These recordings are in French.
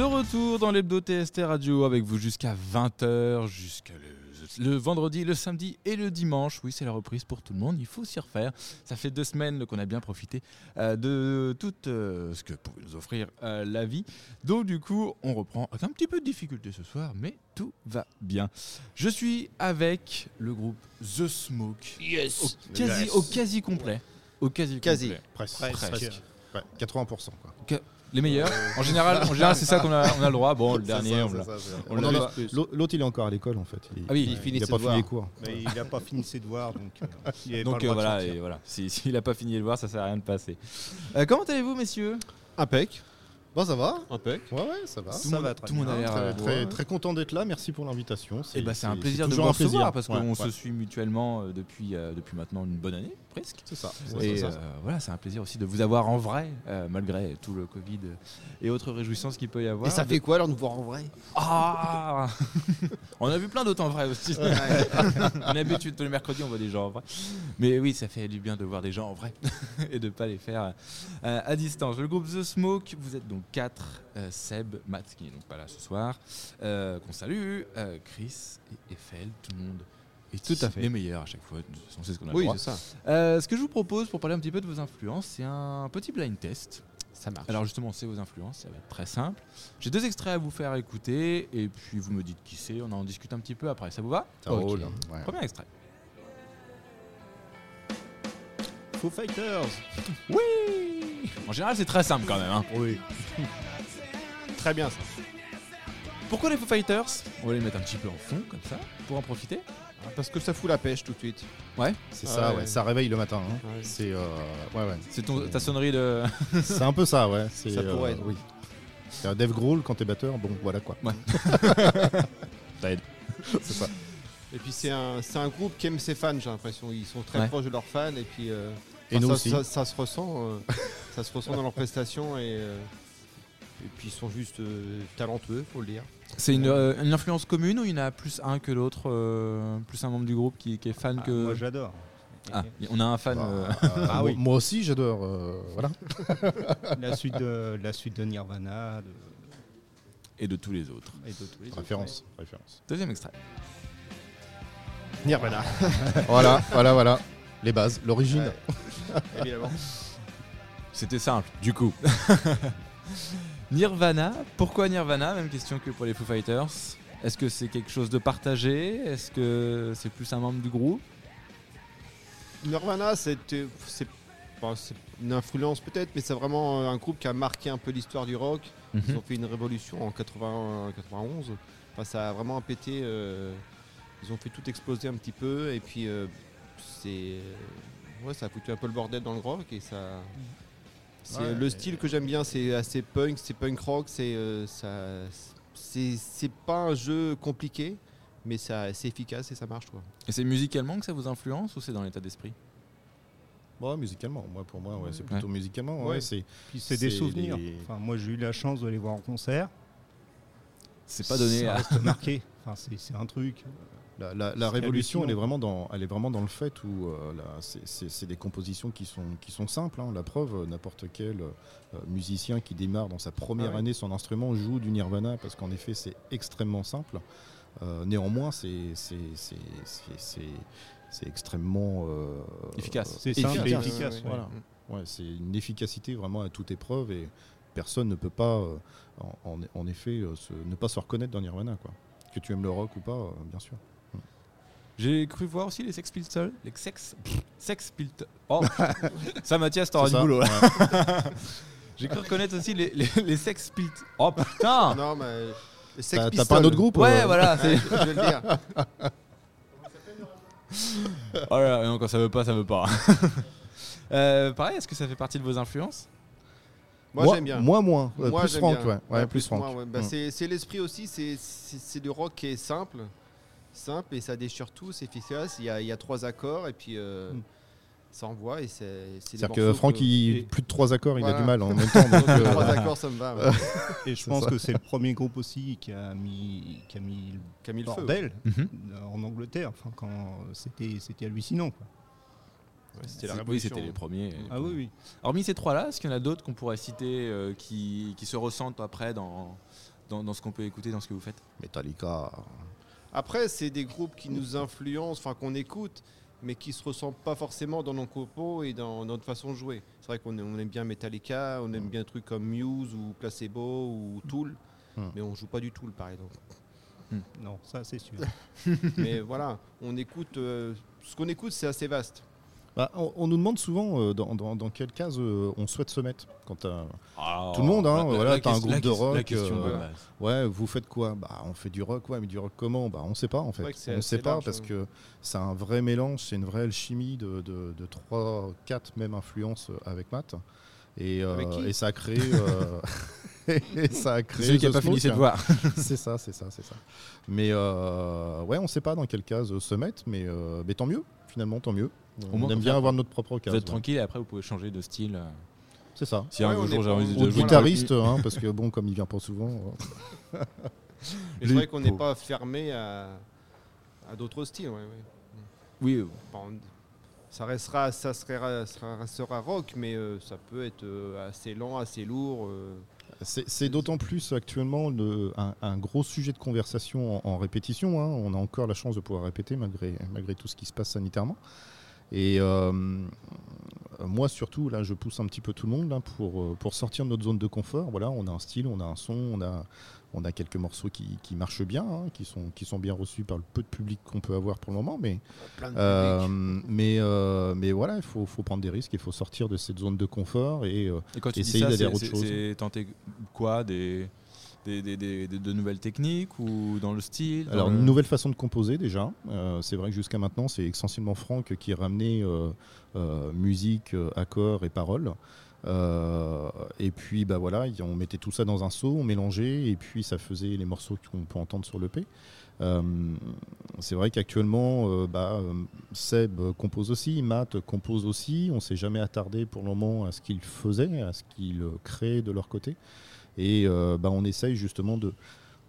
De retour dans l'hebdo TST Radio avec vous jusqu'à 20h, jusqu'à le, le vendredi, le samedi et le dimanche. Oui, c'est la reprise pour tout le monde, il faut s'y refaire. Ça fait deux semaines qu'on a bien profité euh, de tout euh, ce que pouvait nous offrir euh, la vie. Donc du coup, on reprend avec un petit peu de difficulté ce soir, mais tout va bien. Je suis avec le groupe The Smoke. Yes. Au quasi, Yes. au quasi complet. Au quasi, Quasi. complet. Presque. Presque. Ouais, 80%. Quoi. Les meilleurs. En général, en général c'est ça qu'on a, on a le droit. Bon, le dernier, ça, on l'a. l'autre- il est encore à l'école en fait. Il, Ah oui, il finit il a ses pas fini devoirs. les cours. Mais il n'a pas fini ses devoirs, donc euh, il avait Donc euh, voilà, et voilà. Si- S'il n'a pas fini de le voir, ça sert à rien de passer. Euh, comment allez-vous, messieurs? Impec. Bon, ça va Impec. Ouais, ouais, ça va. Tout Ça le va monde, très tout le monde a l'air. Très, euh, très, content d'être là. Merci pour l'invitation. Eh c'est un plaisir de toujours vous un plaisir. recevoir parce qu'on ouais. se suit mutuellement euh, depuis, euh, depuis maintenant une bonne année, presque. C'est ça. Et euh, voilà, c'est un plaisir aussi de vous avoir en vrai, euh, malgré tout le Covid et autres réjouissances qu'il peut y avoir. Et ça fait quoi alors nous voir en vrai? Ah On a vu plein d'autres en vrai aussi. on a l'habitude, tous les mercredis, on voit des gens en vrai. Mais oui, ça fait du bien de voir des gens en vrai et de ne pas les faire euh, à distance. Le groupe The Smoke, vous êtes donc quatre. euh, Seb, Matt, qui n'est donc pas là ce soir, euh, qu'on salue, euh, Chris et Eiffel, tout le monde. Et Tout à fait. Les meilleurs à chaque fois, de toute façon, c'est ce qu'on a Oui, c'est ça. Euh, ce que je vous propose pour parler un petit peu de vos influences, c'est un petit blind test. Ça marche. Alors justement, c'est vos influences, ça va être très simple. J'ai deux extraits à vous faire écouter et puis vous me dites qui c'est, on en discute un petit peu après. Ça vous va? Ça Ok. roule. Ouais. Premier extrait. Foo Fighters Oui En général, c'est très simple quand même. hein. Oui. Très bien ça. Pourquoi les Foo Fighters? On va les mettre un petit peu en fond, comme ça, pour en profiter. Parce que ça fout la pêche tout de suite. C'est ça, Ouais. ouais. Ça réveille le matin. hein. Ouais. C'est euh, ouais, ouais. C'est ton- ta sonnerie de. C'est un peu ça, ouais. C'est, Ça pourrait être. Oui. C'est un Dave Grohl quand t'es batteur. Bon, voilà quoi. Ça aide. C'est ça. Et puis c'est un, c'est un groupe qui aime ses fans, j'ai l'impression. Ils sont très Ouais. proches de leurs fans et puis euh, Et enfin, nous ça, aussi. ça- ça se ressent, euh, ça se ressent dans leurs prestations et, euh, et puis ils sont juste euh, talentueux, faut le dire. C'est une, euh, une influence commune ou il y en a plus un que l'autre, euh, plus un membre du groupe qui, qui est fan Ah, que. Moi j'adore. Ah, on a un fan. Bah, euh, euh, Ah moi- oui. Moi aussi, j'adore. euh, voilà. La suite de la suite de Nirvana de- et de tous les autres. et de tous les autres. Référence. Référence. Deuxième extrait. Nirvana, voilà, voilà, voilà. Les bases, l'origine. Ouais. évidemment. C'était simple, du coup. Nirvana, pourquoi Nirvana? Même question que pour les Foo Fighters. Est-ce que c'est quelque chose de partagé? Est-ce que c'est plus un membre du groupe? Nirvana, c'était- c'est une influence peut-être, mais c'est vraiment un groupe qui a marqué un peu l'histoire du rock. Ils ont fait une révolution en 80, 91. Enfin, ça a vraiment pété. euh, ils ont fait tout exploser un petit peu. Et puis, euh, c'est. Ouais, ça a foutu un peu le bordel dans le rock. Et ça. c'est- Ouais, le style que j'aime bien, c'est assez punk, c'est punk rock. C'est euh, ça. C'est c'est pas un jeu compliqué, mais ça c'est efficace et ça marche. Quoi. Et c'est musicalement que ça vous influence ou c'est dans l'état d'esprit? Ouais, musicalement. Moi, pour moi, ouais, c'est plutôt musicalement. Ouais, Ouais. c'est Puis c'est des souvenirs. des- Enfin, moi j'ai eu la chance de les voir en concert. C'est pas donné Ça à. reste marqué. Enfin, c'est c'est un truc. La, la- la C'est révolution, elle est, vraiment dans, elle est vraiment dans le fait où euh, c'est- c'est c'est des compositions qui sont, qui sont simples. hein. La preuve, n'importe quel euh, musicien qui démarre dans sa première Ah ouais. année son instrument joue du Nirvana parce qu'en effet, c'est extrêmement simple. Euh, néanmoins, c'est c'est- c'est- c'est- c'est- c'est extrêmement euh, Efficace. C'est simple et efficace. efficace. ouais, ouais. Voilà. Ouais, c'est une efficacité vraiment à toute épreuve et personne ne peut pas, euh, en, effet, euh, se- ne pas se reconnaître dans Nirvana. Quoi. Que tu aimes le rock ou pas, euh, bien sûr. J'ai cru voir aussi les Sex Pistols. Les Sex. Sex Pistols. Oh Ça, Mathias, t'auras du boulot. Ouais. J'ai cru reconnaître aussi les, les, les Sex Pistols. Oh putain Non, mais. les Sex T'as pas un autre groupe Ouais, euh, voilà. c'est- Je vais le dire. Oh là là, non, quand ça veut pas, ça veut pas. Euh, pareil, est-ce que ça fait partie de vos influences? Moi, j'aime bien. Moi, moins. Euh, Moi, plus bien. ouais. Ouais, Ouais, plus ouais. Bah, Mm. c'est, c'est l'esprit aussi, c'est, du rock qui est simple, simple et ça déchire tout, c'est efficace. Il y a, il y a trois accords et puis euh, Mm. ça envoie et c'est, c'est des C'est-à-dire que Franck, il, plus de trois accords, il a du mal en même temps. donc, euh, trois accords, ça me va. ouais. Et je pense ça. que c'est le premier groupe aussi qui a mis, qui a mis Qui a mis le bordel Mhm. en Angleterre. Enfin, quand c'était, c'était hallucinant. Quoi. C'était la Oui, c'était les premiers. Ah oui, oui. Hormis ces trois-là, est-ce qu'il y en a d'autres qu'on pourrait citer euh, qui, qui se ressentent après dans, dans, dans ce qu'on peut écouter, dans ce que vous faites? Metallica. Après, c'est des groupes qui nous influencent, enfin qu'on écoute, mais qui se ressemblent pas forcément dans nos compos et dans notre façon de jouer. C'est vrai qu'on aime on aime bien Metallica, on aime bien des trucs comme Muse ou Placebo ou Tool, Hmm. mais on joue pas du Tool par exemple. Non, ça c'est sûr. mais voilà, on écoute. euh, ce qu'on écoute, c'est assez vaste. Bah, on, on nous demande souvent euh, dans, dans- dans quelle case euh, on souhaite se mettre. Quand t'as- Ah, Tout le monde, hein, voilà, t'as un groupe la de rock, question euh. Ouais, vous faites quoi? Bah, on fait du rock, ouais, mais du rock comment? Bah, on sait pas en fait. c'est On sait pas large, parce que c'est un vrai mélange, c'est une vraie alchimie de, de, de 3, 4 même influences euh, avec Matt. Et, euh, Avec et ça a créé. euh, et ça a créé. celui qui n'a pas fini ses devoirs. c'est ça, c'est ça, c'est ça. Mais euh, ouais, on sait pas dans quelle case se mettre, mais, euh, mais tant mieux, finalement, tant mieux. On aime bien avoir notre propre Vous case. êtes tranquille et après vous pouvez changer de style. euh, C'est ça. Si Ouais, un on jour j'ai envie de Ou Ou de jouer guitariste, hein, parce que bon, comme il vient pas souvent. euh, Mais c'est vrai qu'on n'est pas fermé à, à d'autres styles. ouais, ouais. Oui, ça restera, ça sera, ça restera rock, mais euh, ça peut être euh, assez lent, assez lourd. euh. C'est c'est d'autant plus actuellement le- un, un gros sujet de conversation en, en répétition. hein. On a encore la chance de pouvoir répéter malgré, malgré tout ce qui se passe sanitairement. Et euh, moi surtout, là, je pousse un petit peu tout le monde là, pour, euh, pour sortir de notre zone de confort. Voilà, on a un style, on a un son, on a, on a quelques morceaux qui, qui marchent bien, hein, qui, sont, qui sont bien reçus par le peu de public qu'on peut avoir pour le moment. Mais euh, mais, euh, mais voilà, il faut, faut prendre des risques, il faut sortir de cette zone de confort et euh, Et quand tu Essayer dis ça, d'aller à autre chose. c'est tenter quoi des, des, des- des- des- de nouvelles techniques ou dans le style dans Alors, le- une nouvelle façon de composer déjà. Euh, c'est vrai que jusqu'à maintenant, c'est essentiellement Franck qui ramenait euh, euh, musique, accords et paroles. Et puis, bah voilà, on mettait tout ça dans un seau, on mélangeait, et puis ça faisait les morceaux qu'on peut entendre sur l'EP. Euh, c'est vrai qu'actuellement, bah, Seb compose aussi, Matt compose aussi. On s'est jamais attardé pour le moment à ce qu'ils faisaient, à ce qu'ils créaient de leur côté. Et euh, bah, on essaye justement de,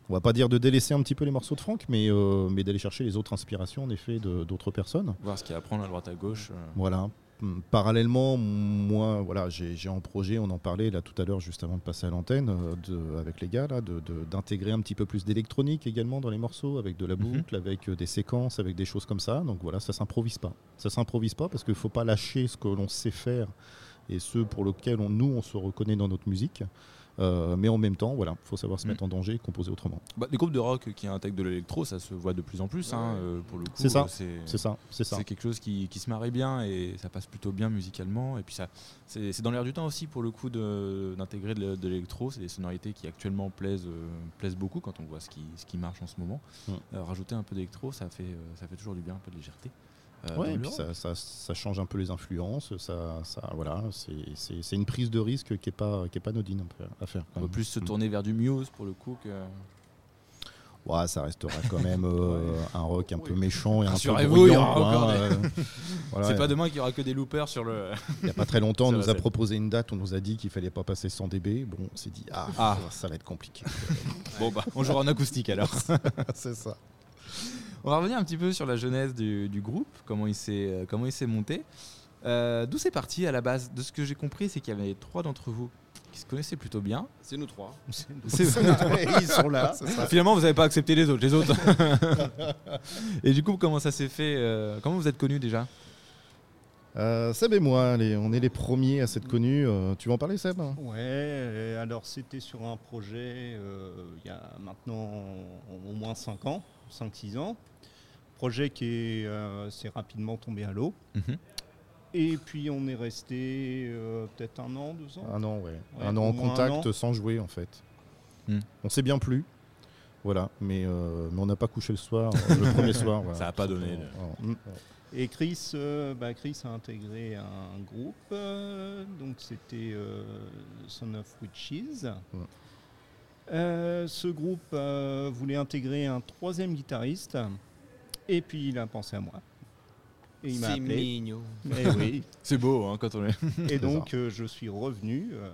on va pas dire de délaisser un petit peu les morceaux de Franck, mais, euh, mais d'aller chercher les autres inspirations en effet d'autres personnes. Voir ce qu'il y a à prendre à droite à gauche. euh. Voilà. Hum, Parallèlement, moi, voilà, j'ai en projet, on en parlait là tout à l'heure, juste avant de passer à l'antenne, euh, avec les gars, là, de- de- d'intégrer un petit peu plus d'électronique également dans les morceaux, avec de la Mhm. boucle, avec des séquences, avec des choses comme ça. Donc voilà, ça s'improvise pas. Ça s'improvise pas parce qu'il faut pas lâcher ce que l'on sait faire et ce pour lequel on, nous, on se reconnaît dans notre musique. Euh, mais en même temps, voilà, faut savoir se Mhm. mettre en danger et composer autrement. Bah, des groupes de rock qui intègrent de l'électro, ça se voit de plus en plus. hein, Ouais. euh, pour le coup, C'est ça, euh, c'est ça, c'est ça. c'est quelque chose qui, qui se marie bien et ça passe plutôt bien musicalement. Et puis ça, c'est dans l'air du temps aussi pour le coup de- d'intégrer de, l'é- de l'électro. C'est des sonorités qui actuellement plaisent, euh, plaisent beaucoup quand on voit ce qui, ce qui marche en ce moment. Mm. Euh, rajouter un peu d'électro, ça fait, ça fait toujours du bien, un peu de légèreté. Euh, Ouais, et puis ça, ça- ça change un peu les influences. Ça, ça, voilà, c'est- une prise de risque qui est pas, qui est pas peu à faire. On même. plus se tourner vers du Muse pour le coup que. Ouais, ça restera quand même euh, un rock un peu méchant et un peu bruyant. hein, des- euh, voilà, c'est pas demain qu'il y aura que des loopers sur le. Il n'y a pas très longtemps, on nous a proposé une date, on nous a dit qu'il fallait pas passer 100 dB. Bon, on s'est dit, ah, Ah. ça va être compliqué. Bon bah, on jouera en acoustique alors. c'est ça. On va revenir un petit peu sur la genèse du, du groupe, comment il s'est euh, comment il s'est monté. Euh, D'où c'est parti à la base? De ce que j'ai compris, c'est qu'il y avait trois d'entre vous qui se connaissaient plutôt bien. C'est nous trois. C'est Ils sont là. Finalement, vous n'avez pas accepté les autres. Les autres. et du coup, comment ça s'est fait euh, Comment vous êtes connus déjà? Euh, Seb et moi, les- on est les premiers à s'être connus. Euh, tu vas en parler, Seb? Ouais, alors c'était sur un projet euh, il y a maintenant au moins 5 ans, 5-6 ans. Projet qui est, euh, s'est rapidement tombé à l'eau. Mhm. Et puis on est resté euh, peut-être un an, deux ans. Un an, ouais. Ouais, un an en contact an. sans jouer, en fait. Hmm. On s'est bien plu. Voilà, mais, euh, mais on n'a pas couché le soir, le premier soir. voilà. Ça a pas donné, hmm. Et Chris, euh, bah, Chris a intégré un groupe, euh, donc c'était euh, Son of Witches. Ouais. Euh, ce groupe euh, voulait intégrer un troisième guitariste, et puis il a pensé à moi. Et il m'a C'est appelé. mignon. Eh oui. C'est beau hein, quand on est. Et donc euh, je suis revenu. euh,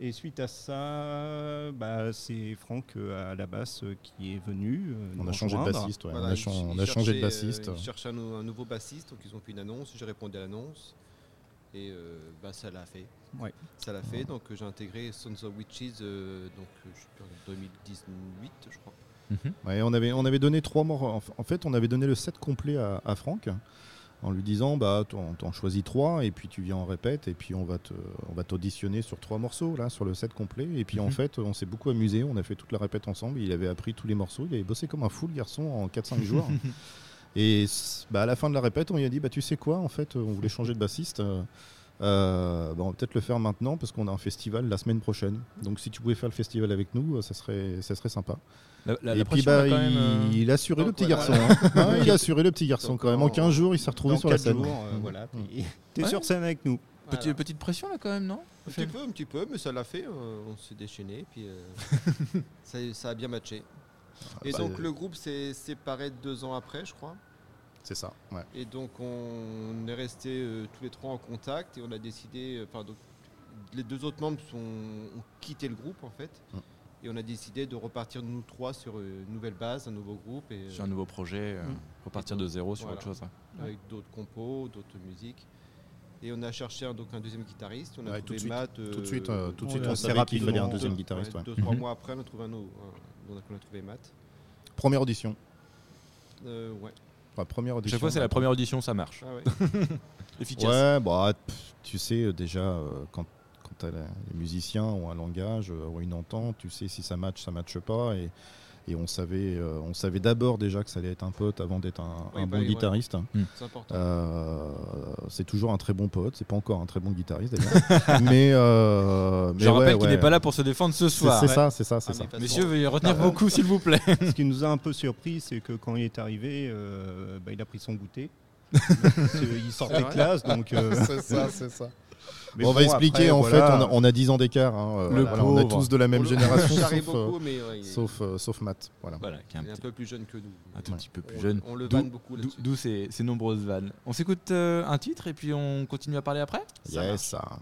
Et suite à ça, bah, c'est Franck euh, à la basse euh, qui est venu. euh, On nous a changé de rejoindre. bassiste. ouais. Voilà, on a, ils- chan- ils on a changé de cherchaient, bassiste. euh, ils cherchaient un, nou- un nouveau bassiste, donc ils ont fait une annonce. J'ai répondu à l'annonce. Et euh, bah, ça l'a fait. Ouais. Ça l'a fait. Donc euh, j'ai intégré Sons of Witches euh, donc, euh, je sais plus, en 2018, je crois. Mhm. Ouais, on, avait, on avait donné trois. En fait, on avait donné le set complet à, à Franck en lui disant bah t'en t'en choisis trois et puis tu viens en répète et puis on va te on va t'auditionner sur trois morceaux là sur le set complet et puis en Mhm. fait on s'est beaucoup amusé on a fait toute la répète ensemble il avait appris tous les morceaux il avait bossé comme un fou le garçon en 4-5 jours et bah, à la fin de la répète on lui a dit bah tu sais quoi en fait on voulait changer de bassiste euh, bah, on va peut-être le faire maintenant parce qu'on a un festival la semaine prochaine donc si tu pouvais faire le festival avec nous euh, ça serait ça serait sympa La, la- et la puis bah, même, il, euh, il a assuré le petit voilà. garçon. hein. Ah, il a assuré le petit garçon Donc, quand même. En en- 15 jours, il s'est retrouvé Dans sur la scène. jours, euh, voilà, Mm. t'es Ouais. sur scène avec nous. Petit- Voilà. Petite pression là quand même, non Un petit peu, un petit peu, mais ça l'a fait. euh, on s'est déchaîné, puis euh, ça, ça a bien matché. Et bah, donc le groupe s'est séparé deux ans après, je crois. C'est ça. ouais. Et donc on est restés euh, tous les trois en contact et on a décidé, euh, enfin donc les deux autres membres sont, ont quitté le groupe en fait. Mm. Et on a décidé de repartir nous trois sur une nouvelle base, un nouveau groupe et euh, Sur un nouveau projet, euh, Mm. repartir de zéro sur Voilà. autre chose. hein. avec d'autres compos, d'autres musiques. Et on a cherché un, donc un deuxième guitariste. On a Ouais, tout trouvé suite. Matt. Tout de euh, suite, euh, tout de on suite, on assez savait qu'il fallait un deuxième deux- guitariste. ouais, ouais. Deux, trois Mhm. mois après, on a trouvé un on a trouvé Matt. Première audition. Euh, ouais. Première audition. Chaque fois, c'est la première audition, ça marche. Ah ouais. Efficace. Ouais, bah, pff, tu sais euh, déjà euh, quand, quand la- les musiciens ont un langage, euh, ont une entente, tu sais si ça match, ça matche pas. Et, et on savait, euh, on savait d'abord déjà que ça allait être un pote avant d'être un, Oui, un bah bon oui, ouais. guitariste. C'est important. Euh, c'est toujours un très bon pote. C'est pas encore un très bon guitariste d'ailleurs. mais, euh, mais Je rappelle ouais, qu'il ouais. n'est pas là pour se défendre ce soir. c'est ça, c'est ça, c'est Ah, ça. Messieurs, veuillez retenir Ah, vos coups, s'il vous plaît. Ce qui nous a un peu surpris, c'est que quand il est arrivé, euh, bah, il a pris son goûter. il sortait classe, donc. euh, c'est ça, c'est ça. Mais on va expliquer, après, en voilà. fait, on a, on a 10 ans d'écart. hein, euh, Le voilà, on est tous de la même génération, sauf, euh, beaucoup, mais ouais, il- sauf, euh, sauf Matt. Voilà. Voilà, qui est un, il est un petit, peu plus jeune que nous. un tout Ouais. petit peu plus On- jeune. On le vanne beaucoup D'où là-dessus. d'où ces, ces nombreuses vannes. On s'écoute euh, un titre et puis on continue à parler après? Ça Yes, ça.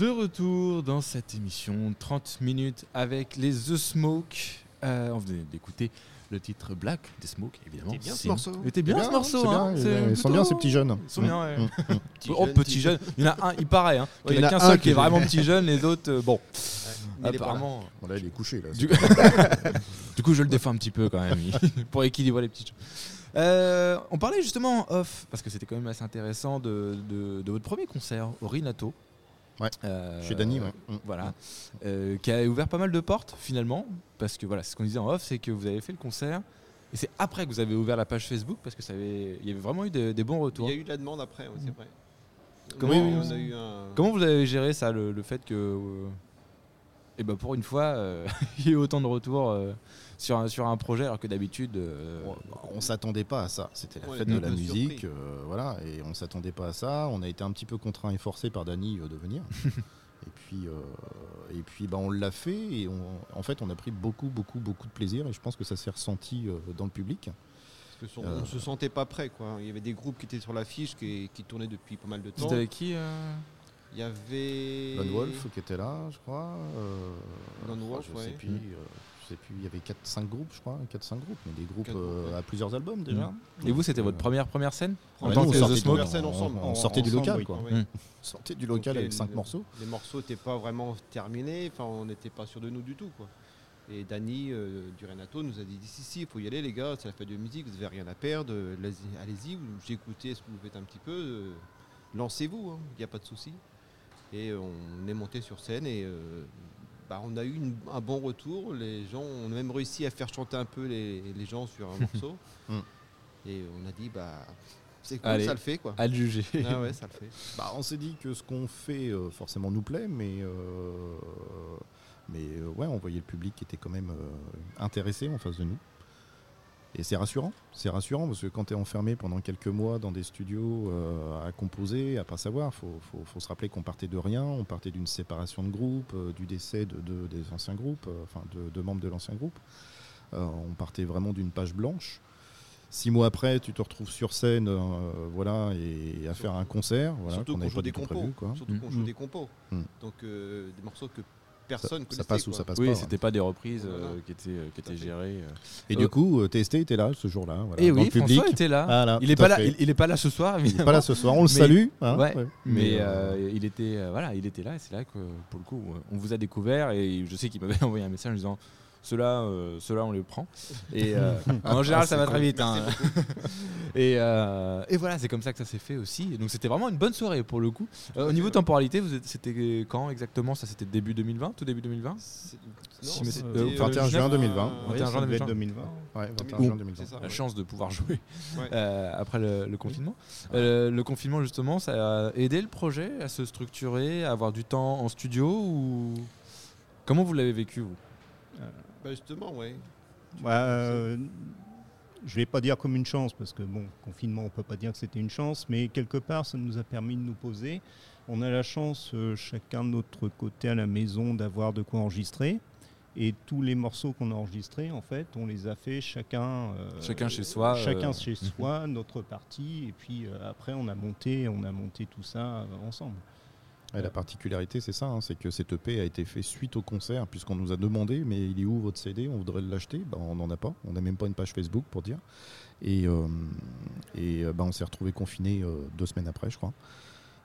De retour dans cette émission 30 minutes avec les The Smoke. Euh, on venait d'écouter le titre Black des Smoke, évidemment. C'était bien ce morceau. Il était bien, C'est ce bien, morceau. hein. bien, ils sont bien ces petits jeunes. Ils sont bien, ouais. Mm, mm. oh, petit jeune. Il y en a un, il paraît. Hein. Ouais, il n'y il en y a en qu'un a un seul qui est vraiment petit jeune, les autres, euh, bon. Là. Apparemment. Voilà, il est couché là. Du... du coup, je le défends un petit peu quand même, pour équilibrer les petites choses. Euh, on parlait justement en off, parce que c'était quand même assez intéressant, de, de- de votre premier concert au Rinato. Ouais, Euh, Chez Dany, ouais. Mm. Voilà. Euh, qui a ouvert pas mal de portes finalement, parce que voilà, ce qu'on disait en off, c'est que vous avez fait le concert. Et c'est après que vous avez ouvert la page Facebook parce que ça avait, il y avait vraiment eu des, des bons Il retours. y a eu de la demande après, ouais, c'est vrai. Comment- Oui, oui, on a eu un. Comment vous avez géré ça, le, le fait que, et ben pour une fois, euh, il y ait autant de retours euh, sur, un, sur un projet alors que d'habitude. euh, Bon, on s'attendait pas à ça. C'était la Ouais, fête on de la musique, euh, voilà, et on s'attendait pas à ça. On a été un petit peu contraint et forcé par Dany euh, de venir. et puis, euh, et puis, bah, on l'a fait et on- en fait, on a pris beaucoup, beaucoup, beaucoup de plaisir. Et je pense que ça s'est ressenti euh, dans le public. Parce que son- Euh. on se sentait pas prêt, quoi. Il y avait des groupes qui étaient sur l'affiche, qui, qui tournaient depuis pas mal de temps. C'était avec qui euh? Il y avait. Lone Wolf qui était là, je crois. euh, Lone Wolf, je sais ouais. plus. euh, je sais plus. Il y avait 4-5 groupes, je crois. 4-5 groupes, mais des groupes euh, groupes, ouais. à plusieurs albums déjà. Et vous, c'était Euh, votre première première scène en Ouais, tant nous, que on The sortait Smoke du- Scène ensemble. on En- sortait du local, oui. quoi. Ouais. Mm. Sortait du local Donc, avec les- 5 morceaux. Les morceaux n'étaient pas vraiment terminés, enfin on n'était pas sûr de nous du tout quoi. Et Dany euh, du Renato nous a dit si si il faut y aller les gars, c'est la fête de musique, vous n'avez rien à perdre, allez-y, j'ai écouté ce que vous faites un petit peu, euh, lancez-vous, il n'y a pas de souci. Et euh, on est monté sur scène et euh, bah, on a eu une- un bon retour, les gens ont même réussi à faire chanter un peu les, les gens sur un morceau. Mm. Et on a dit bah c'est cool, Allez. ça le fait quoi. à le juger. Ah ouais, ça le fait. Bah, on s'est dit que ce qu'on fait euh, forcément nous plaît, mais, euh, mais euh, ouais, on voyait le public qui était quand même intéressé en face de nous. Et c'est rassurant, c'est rassurant parce que quand tu es enfermé pendant quelques mois dans des studios euh, à composer, à pas savoir, faut, faut, faut se rappeler qu'on partait de rien, on partait d'une séparation de groupe, euh, du décès de, de- des anciens groupes, euh, enfin de, de membres de l'ancien groupe. On partait vraiment d'une page blanche. Six mois après, tu te retrouves sur scène, voilà, et à faire un concert, voilà, Surtout qu'on joue pas des du tout compos. prévu, quoi. Surtout qu'on Mm. joue des compos. Mm. Donc des morceaux que personne ça passe ou quoi. ça passe Oui, pas. c'était pas des reprises euh, Voilà. qui étaient, euh, qui étaient gérées. euh. Et du coup, TST était là ce jour-là. Voilà, Et dans oui, le public. François était là. Il est pas là. Il, il est pas là ce soir, Il est pas là ce soir, on le Mais- salue. hein, Ouais, ouais. Mais il était, euh, voilà, il était là et c'est là que pour le coup, on vous a découvert et je sais qu'il m'avait envoyé un message en disant. Ceux-là, euh, ceux-là, on les prend. Et euh, en général, ça va très vite. hein. et, euh, et voilà, c'est comme ça que ça s'est fait aussi. Donc, c'était vraiment une bonne soirée pour le coup. Euh, au niveau temporalité, vous c'était quand exactement? Ça, c'était début 2020, tout début 2020 C'est- Si, mais c'est- c'était, euh, 21 juin 2020. Ouais, 21 juin ça devait 2020. être 2020. ouais, 21 Ou- juin 2020. c'est ça, La ouais. chance de pouvoir jouer Ouais. euh, après le, le confinement. Euh, le confinement, justement, ça a aidé le projet à se structurer, à avoir du temps en studio ou comment vous l'avez vécu vous? Bah, justement, ouais. Bah, euh, je vais pas dire comme une chance, parce que bon, confinement, on peut pas dire que c'était une chance, mais quelque part, ça nous a permis de nous poser. On a la chance, euh, chacun de notre côté à la maison, d'avoir de quoi enregistrer. Et tous les morceaux qu'on a enregistrés, en fait, on les a fait chacun, euh, Chacun chez soi, chacun euh, chez soi, notre partie. Et puis euh, après, on a monté, on a monté tout ça euh, ensemble. La particularité, c'est ça, hein, c'est que cette EP a été fait suite au concert, puisqu'on nous a demandé, mais il est où votre CD On voudrait l'acheter? Ben, on n'en a pas. On n'a même pas une page Facebook pour dire. Et, euh, et euh, ben, on s'est retrouvé confiné deux semaines après, je crois.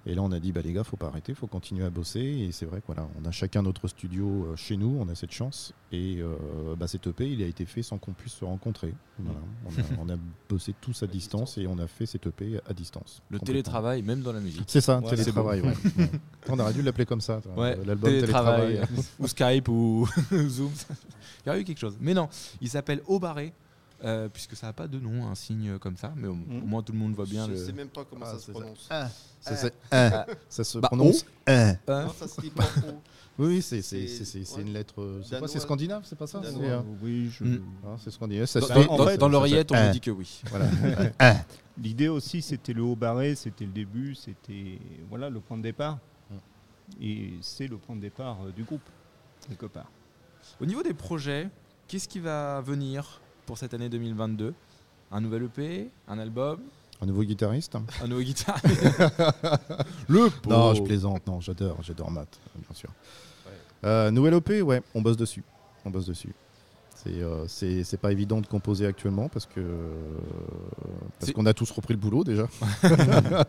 Et là, on a dit, bah, les gars, faut pas arrêter, faut continuer à bosser. Et c'est vrai, voilà, on a chacun notre studio euh, chez nous, on a cette chance. Et euh, bah, cet EP, il a été fait sans qu'on puisse se rencontrer. Voilà. On, a, on a bossé tous à distance et on a fait cet EP à distance. Le télétravail, même dans la musique. C'est ça, Ouais, télétravail. ouais. Ouais. On aurait dû l'appeler comme ça. Ouais, Euh, L'album télétravail, télétravail. ou Skype ou Zoom. Il y a eu quelque chose. Mais non, il s'appelle Aubaré, euh, puisque ça n'a pas de nom, un signe comme ça. Mais au, Mm. au moins tout le monde voit bien je le. sais même pas comment Ah, ça se ça. prononce. Ça, un. Ça se Bah, prononce un. Non, ça se dit pas. Oui, oui, c'est ouais. une lettre. euh, C'est quoi Danois. C'est scandinave, c'est pas ça? Euh, Oui, je- Mm. ah, C'est scandinave. Ça Dans, l'oreillette, on me dit que oui. Voilà. L'idée aussi, c'était le haut barré, c'était le début, c'était voilà le point de départ. Mm. Et c'est le point de départ du groupe, quelque part. Au niveau des projets, qu'est-ce qui va venir? Pour cette année 2022 Un nouvel EP Un album Un nouveau guitariste Un nouveau guitare. le. Non, je plaisante. Non, j'adore, j'adore Matt, bien sûr. Euh, nouvelle OP, ouais, on bosse dessus. On bosse dessus. C'est euh, c'est pas évident de composer actuellement parce que parce C'est- qu'on a tous repris le boulot déjà.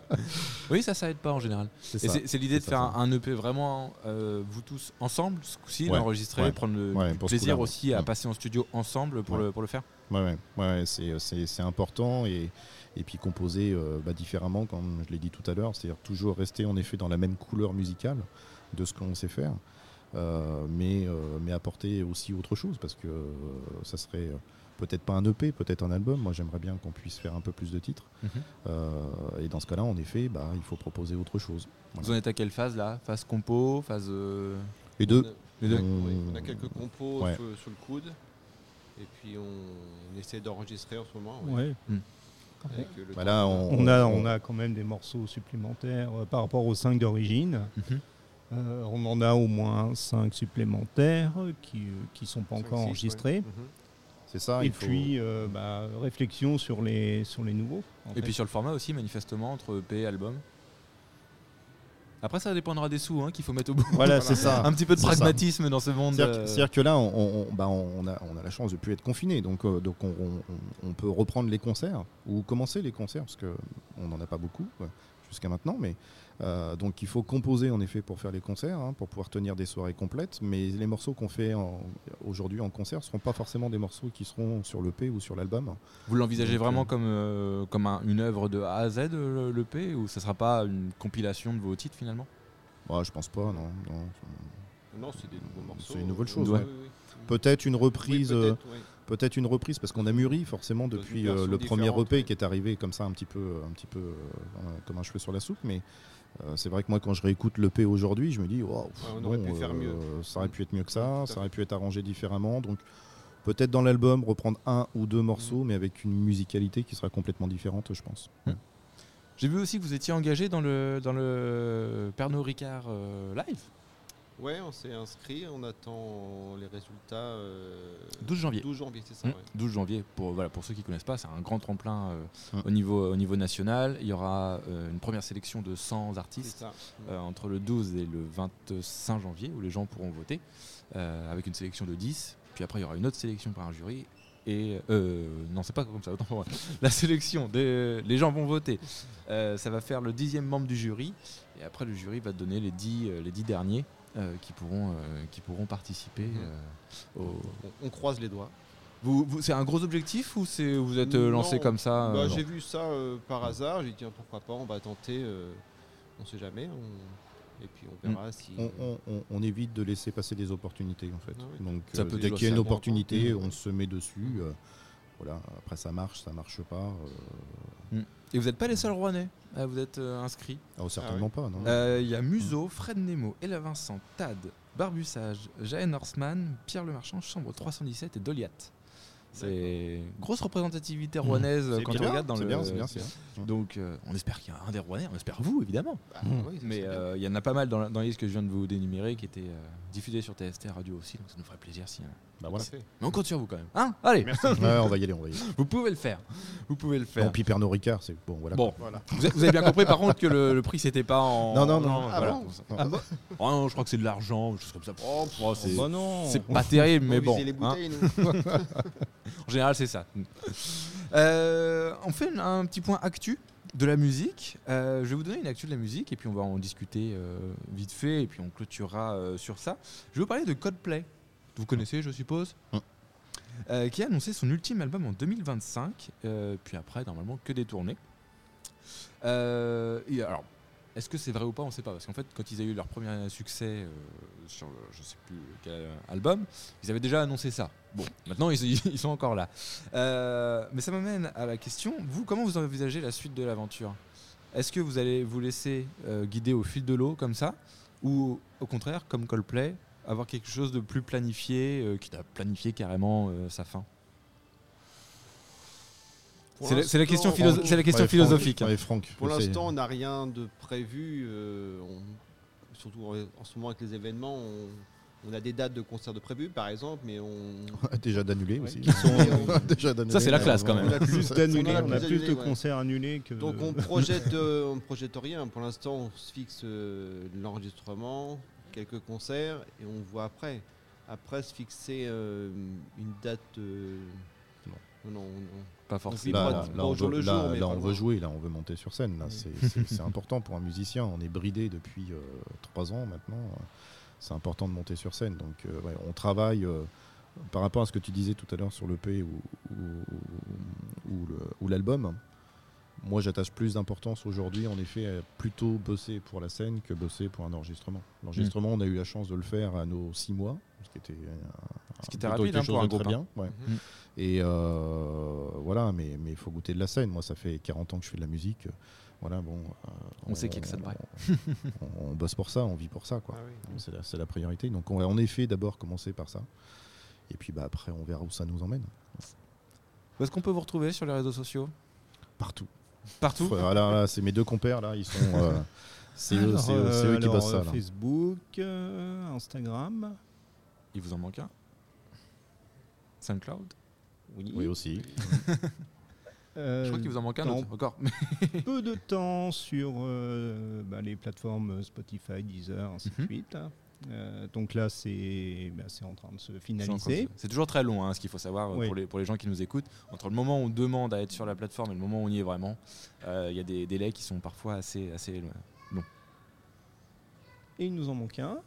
Oui, ça, ça aide pas en général. C'est l'idée de faire ça, un, EP vraiment, euh, vous tous ensemble, ce coup-ci, Ouais, l'enregistrer, ouais. prendre le Ouais, plaisir aussi à passer en studio ensemble pour, le, pour le faire. Ouais, ouais, c'est- important et, et puis composer euh, bah, différemment, comme je l'ai dit tout à l'heure, c'est-à-dire toujours rester en effet dans la même couleur musicale de ce qu'on sait faire, euh, mais, euh, mais apporter aussi autre chose parce que euh, ça serait euh, peut-être pas un EP, peut-être un album. Moi, j'aimerais bien qu'on puisse faire un peu plus de titres. Mhm. Euh, et dans ce cas-là, en effet, bah, il faut proposer autre chose. Voilà. Vous en êtes à quelle phase là? Phase compo, phase. euh, Les deux. les deux on- Oui, on a quelques compos Ouais. sur, sur le coude. Et puis on, essaie d'enregistrer en ce moment. oui, Ouais. euh, le Bah là, on- On a, on a quand même des morceaux supplémentaires euh, par rapport aux 5 d'origine. Mhm. Euh, on en a au moins 5 supplémentaires euh, qui ne sont pas encore six, enregistrés. ouais. Mhm. C'est ça. Et il faut- puis, euh, bah, réflexion sur les, sur les nouveaux. en Et fait. puis sur le format aussi, manifestement, entre EP et album. Après, ça dépendra des sous hein, qu'il faut mettre au bout. Voilà, c'est ça. Un petit peu de ça. pragmatisme dans ce monde. C'est-à-dire euh, que- c'est-à-dire que là, on, on- bah, on a, on a la chance de plus être confiné, donc, euh, donc on, on- on peut reprendre les concerts ou commencer les concerts parce que on n'en a pas beaucoup euh, jusqu'à maintenant, mais euh, donc il faut composer en effet pour faire les concerts, hein, pour pouvoir tenir des soirées complètes. Mais les morceaux qu'on fait en- aujourd'hui en concert ne seront pas forcément des morceaux qui seront sur l'EP ou sur l'album. Vous l'envisagez vraiment euh, comme, euh, comme un- une œuvre de A à Z, le- l'EP, ou ça sera pas une compilation de vos titres finalement? Moi, je pense pas, non. non. Non, c'est des nouveaux morceaux. C'est une nouvelle chose, oui, ouais. oui, oui. Peut-être une Oui, reprise. Peut-être, une reprise parce qu'on a mûri forcément depuis euh, le premier EP ouais. qui est arrivé comme ça un petit peu, un petit peu euh, comme un cheveu sur la soupe. Mais euh, c'est vrai que moi quand je réécoute l'EP aujourd'hui, je me dis wow, on aurait pu faire mieux. ça aurait pu être mieux que ça, ça aurait pu être arrangé différemment. Donc peut-être dans l'album reprendre un ou deux morceaux, Mm. mais avec une musicalité qui sera complètement différente, je pense. J'ai vu aussi que vous étiez engagé dans le, dans le Pernod Ricard euh, live, Ouais, on s'est inscrit, on attend les résultats. euh, 12 janvier. 12 janvier, c'est ça. Mmh, ouais. 12 janvier, pour, voilà, pour ceux qui ne connaissent pas, c'est un grand tremplin euh, Mmh. au, niveau, au niveau national. Il y aura euh, une première sélection de 100 C'est artistes euh, entre le 12 et le 25 janvier, où les gens pourront voter, euh, avec une sélection de 10. Puis après, il y aura une autre sélection par un jury. Et euh, non, c'est pas comme ça. autant pour moi. La sélection, des, les gens vont voter. Euh, ça va faire le dixième membre du jury. Et après, le jury va donner les 10, euh, les 10 derniers euh, qui, pourront, euh, qui pourront participer. Mhm. euh, au, On, on croise les doigts. vous, vous- c'est un gros objectif ou c'est vous êtes euh, Non, lancé comme ça Bah, euh, J'ai vu ça euh, par hasard, j'ai dit tiens, pourquoi pas, on va tenter, euh, on sait jamais. on- Et puis on verra si. On, on- on- on évite de laisser passer des opportunités en fait. Ah oui. Donc Ça euh, peut dès qu'il y a une opportunité, on se met dessus. euh, voilà. Après ça marche, ça marche pas. euh, Et vous n'êtes pas les seuls Rouennais à vous êtes euh, inscrits. oh, certainement pas. Non. Euh, Il y a Museau, Fred Nemo, Ella Vincent, Tad, Barbussage, Jaën Horstman, Pierre Lemarchand, Chambre 317 et Doliat. C'est grosse représentativité rouennaise C'est quand bien, on regarde dans le. bien, c'est bien, c'est bien. Donc euh, on espère qu'il y a un des Rouennais, on espère vous évidemment. Bah, Mmh. oui, Mais euh, il y en a pas mal dans, la- dans les listes que je viens de vous dénumérer qui étaient euh, diffusées sur TST Radio aussi, donc ça nous ferait plaisir si. euh, Bah, voilà. Mais on compte sur vous quand même. Hein? Allez, Ouais, on va y aller, on va y aller. vous pouvez le faire. Vous pouvez le faire. Bon, puis Pernod Ricard, c'est bon, voilà. Bon, Voilà. vous avez, bien compris par contre que le, le prix c'était pas en. Non, non, non. Ah voilà. bon? Non. Ah bon? Oh non, je crois que c'est de l'argent, chose comme ça. Oh, oh, c'est Oh, bah non. c'est pas terrible, mais On bon. En général, c'est ça. Euh, on fait un petit point actu de la musique. Euh, je vais vous donner une actu de la musique et puis on va en discuter euh, vite fait et puis on clôturera euh, sur ça. Je vais vous parler de Coldplay. Vous connaissez, je suppose Mm. Euh, qui a annoncé son ultime album en 2025, euh, puis après, normalement, que des tournées. Euh, et alors, est-ce que c'est vrai ou pas On ne sait pas. Parce qu'en fait, quand ils ont eu leur premier succès euh, sur le, je sais plus quel album, ils avaient déjà annoncé ça. Bon, maintenant, ils, sont encore là. Euh, mais ça m'amène à la question vous, comment vous envisagez la suite de l'aventure? Est-ce que vous allez vous laisser euh, guider au fil de l'eau comme ça? Ou au contraire, comme Coldplay, avoir quelque chose de plus planifié, qui a planifié carrément sa fin? C'est la, question, l'instant- philosoph- c'est la question Ouais, Franck, philosophique. hein. ouais, Franck, Pour l'instant, on n'a rien de prévu. euh, on- surtout en, en ce moment avec les événements, on, on a des dates de concerts de prévues, par exemple, mais on. Déjà d'annulés Ouais, aussi. qui sont- Déjà d'annulés, Ça, c'est la classe, quand même. On a plus d'annulés, On a on a plus de concerts annulés que. Donc on projette, euh, on projette rien. Pour l'instant, on se fixe euh, l'enregistrement, quelques concerts, et on voit après. Après, se fixer euh, une date. Non, non. Pas forcément. Là, on veut, le là- jour, là, on veut jouer, là, on veut monter sur scène. Là, c'est- c'est c'est important pour un musicien. On est bridé depuis euh, trois ans maintenant. C'est important de monter sur scène. Donc, euh, ouais, on travaille euh, par rapport à ce que tu disais tout à l'heure sur l'EP ou, ou, ou le- ou l'album. Moi, j'attache plus d'importance aujourd'hui, en effet, à plutôt bosser pour la scène que bosser pour un enregistrement. L'enregistrement, on a eu la chance de le faire à nos six mois, ce qui était, euh, Ce qui était rapide, hein, pour un de très groupe, bien. ouais. Mhm. Et euh, voilà, mais il faut goûter de la scène. Moi, ça fait 40 ans que je fais de la musique. Voilà, bon. euh, On sait qu'il y a que ça de vrai. On, on bosse pour ça, on vit pour ça, quoi. Ah oui. C'est la, c'est la priorité. Donc, on va en effet d'abord commencer par ça. Et puis, bah, après, on verra où ça nous emmène. Où est-ce qu'on peut vous retrouver sur les réseaux sociaux? Partout. Partout Voilà, là, c'est mes deux compères, là. Ils sont. euh, c'est eux, Alors, c'est eux- c'est eux qui alors, bossent ça, euh, là. Facebook, euh, Instagram. Il vous en manque un? SoundCloud? Oui, aussi. Euh, Je crois qu'il vous en manque un autre encore. peu de temps sur euh, bah, les plateformes Spotify, Deezer, ainsi Mhm. de suite. Euh, donc là, c'est bah, c'est en train de se finaliser. C'est toujours très long, hein, ce qu'il faut savoir euh, Oui. pour, les, pour les gens qui nous écoutent. Entre le moment où on demande à être sur la plateforme et le moment où on y est vraiment, euh, il y a des délais qui sont parfois assez, assez longs. Et il nous en manque un.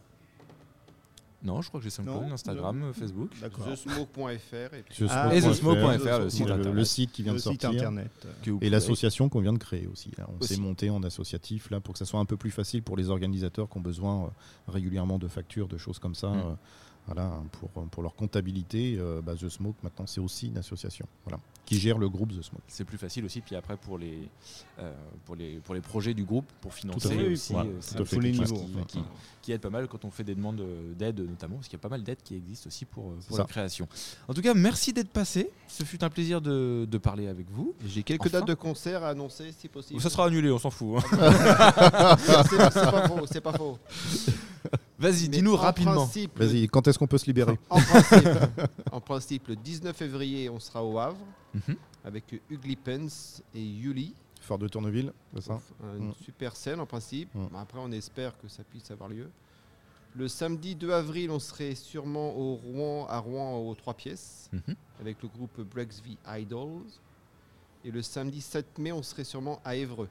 Non, je crois que j'ai SoundCloud, Non, Instagram, euh, Facebook. D'accord. TheSmoke.fr et puis The Ah, Smoke.fr, et thesmoke.fr, le site le, site qui vient Le de site sortir. internet. Et l'association qu'on vient de créer aussi. là. On s'est monté en associatif là pour que ça soit un peu plus facile pour les organisateurs qui ont besoin euh, régulièrement de factures, de choses comme ça. Mm. euh, voilà, pour, pour leur comptabilité, euh, bah, The Smoke maintenant c'est aussi une association voilà, qui gère le groupe The Smoke. C'est plus facile aussi, puis après pour les, euh, pour les, pour les projets du groupe, pour financer fait, aussi, voilà, euh, Tous les niveaux, qui, qui- qui aide pas mal quand on fait des demandes euh, d'aide notamment, parce qu'il y a pas mal d'aides qui existent aussi pour, pour ça. la création. En tout cas, merci d'être passé. Ce fut un plaisir de, de parler avec vous. j'ai quelques Enfin. dates de concerts à annoncer si possible. Ça sera annulé, on s'en fout. hein. c'est c'est pas faux, c'est pas faux. Vas-y, dis-nous en rapidement. Vas-y, quand est-ce qu'on peut se libérer En principe, en principe, le 19 février, on sera au Havre Mhm. avec Ugly Pence et Yuli. Fort de Tourneville, c'est ça Une Mm. super scène en principe. Mm. Après, on espère que ça puisse avoir lieu. Le samedi 2 avril, on serait sûrement au Rouen, à Rouen aux trois pièces Mhm. avec le groupe Breaks the Idols. Et le samedi 7 mai, on serait sûrement à Évreux.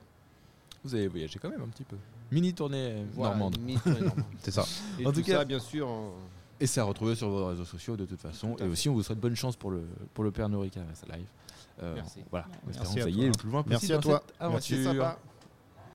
Vous avez voyagé quand même un petit peu. Mini tournée euh, Voilà, normande. C'est ça. Et En tout, tout cas- ça, bien sûr, en- Et c'est à retrouver sur vos réseaux sociaux de toute façon. Tout à Et aussi, on vous souhaite bonne chance pour le, pour le Père Norica Live. Euh, Merci. Voilà, Merci espérons à que ça y toi. est le plus loin Merci possible à dans toi. Merci, sympa.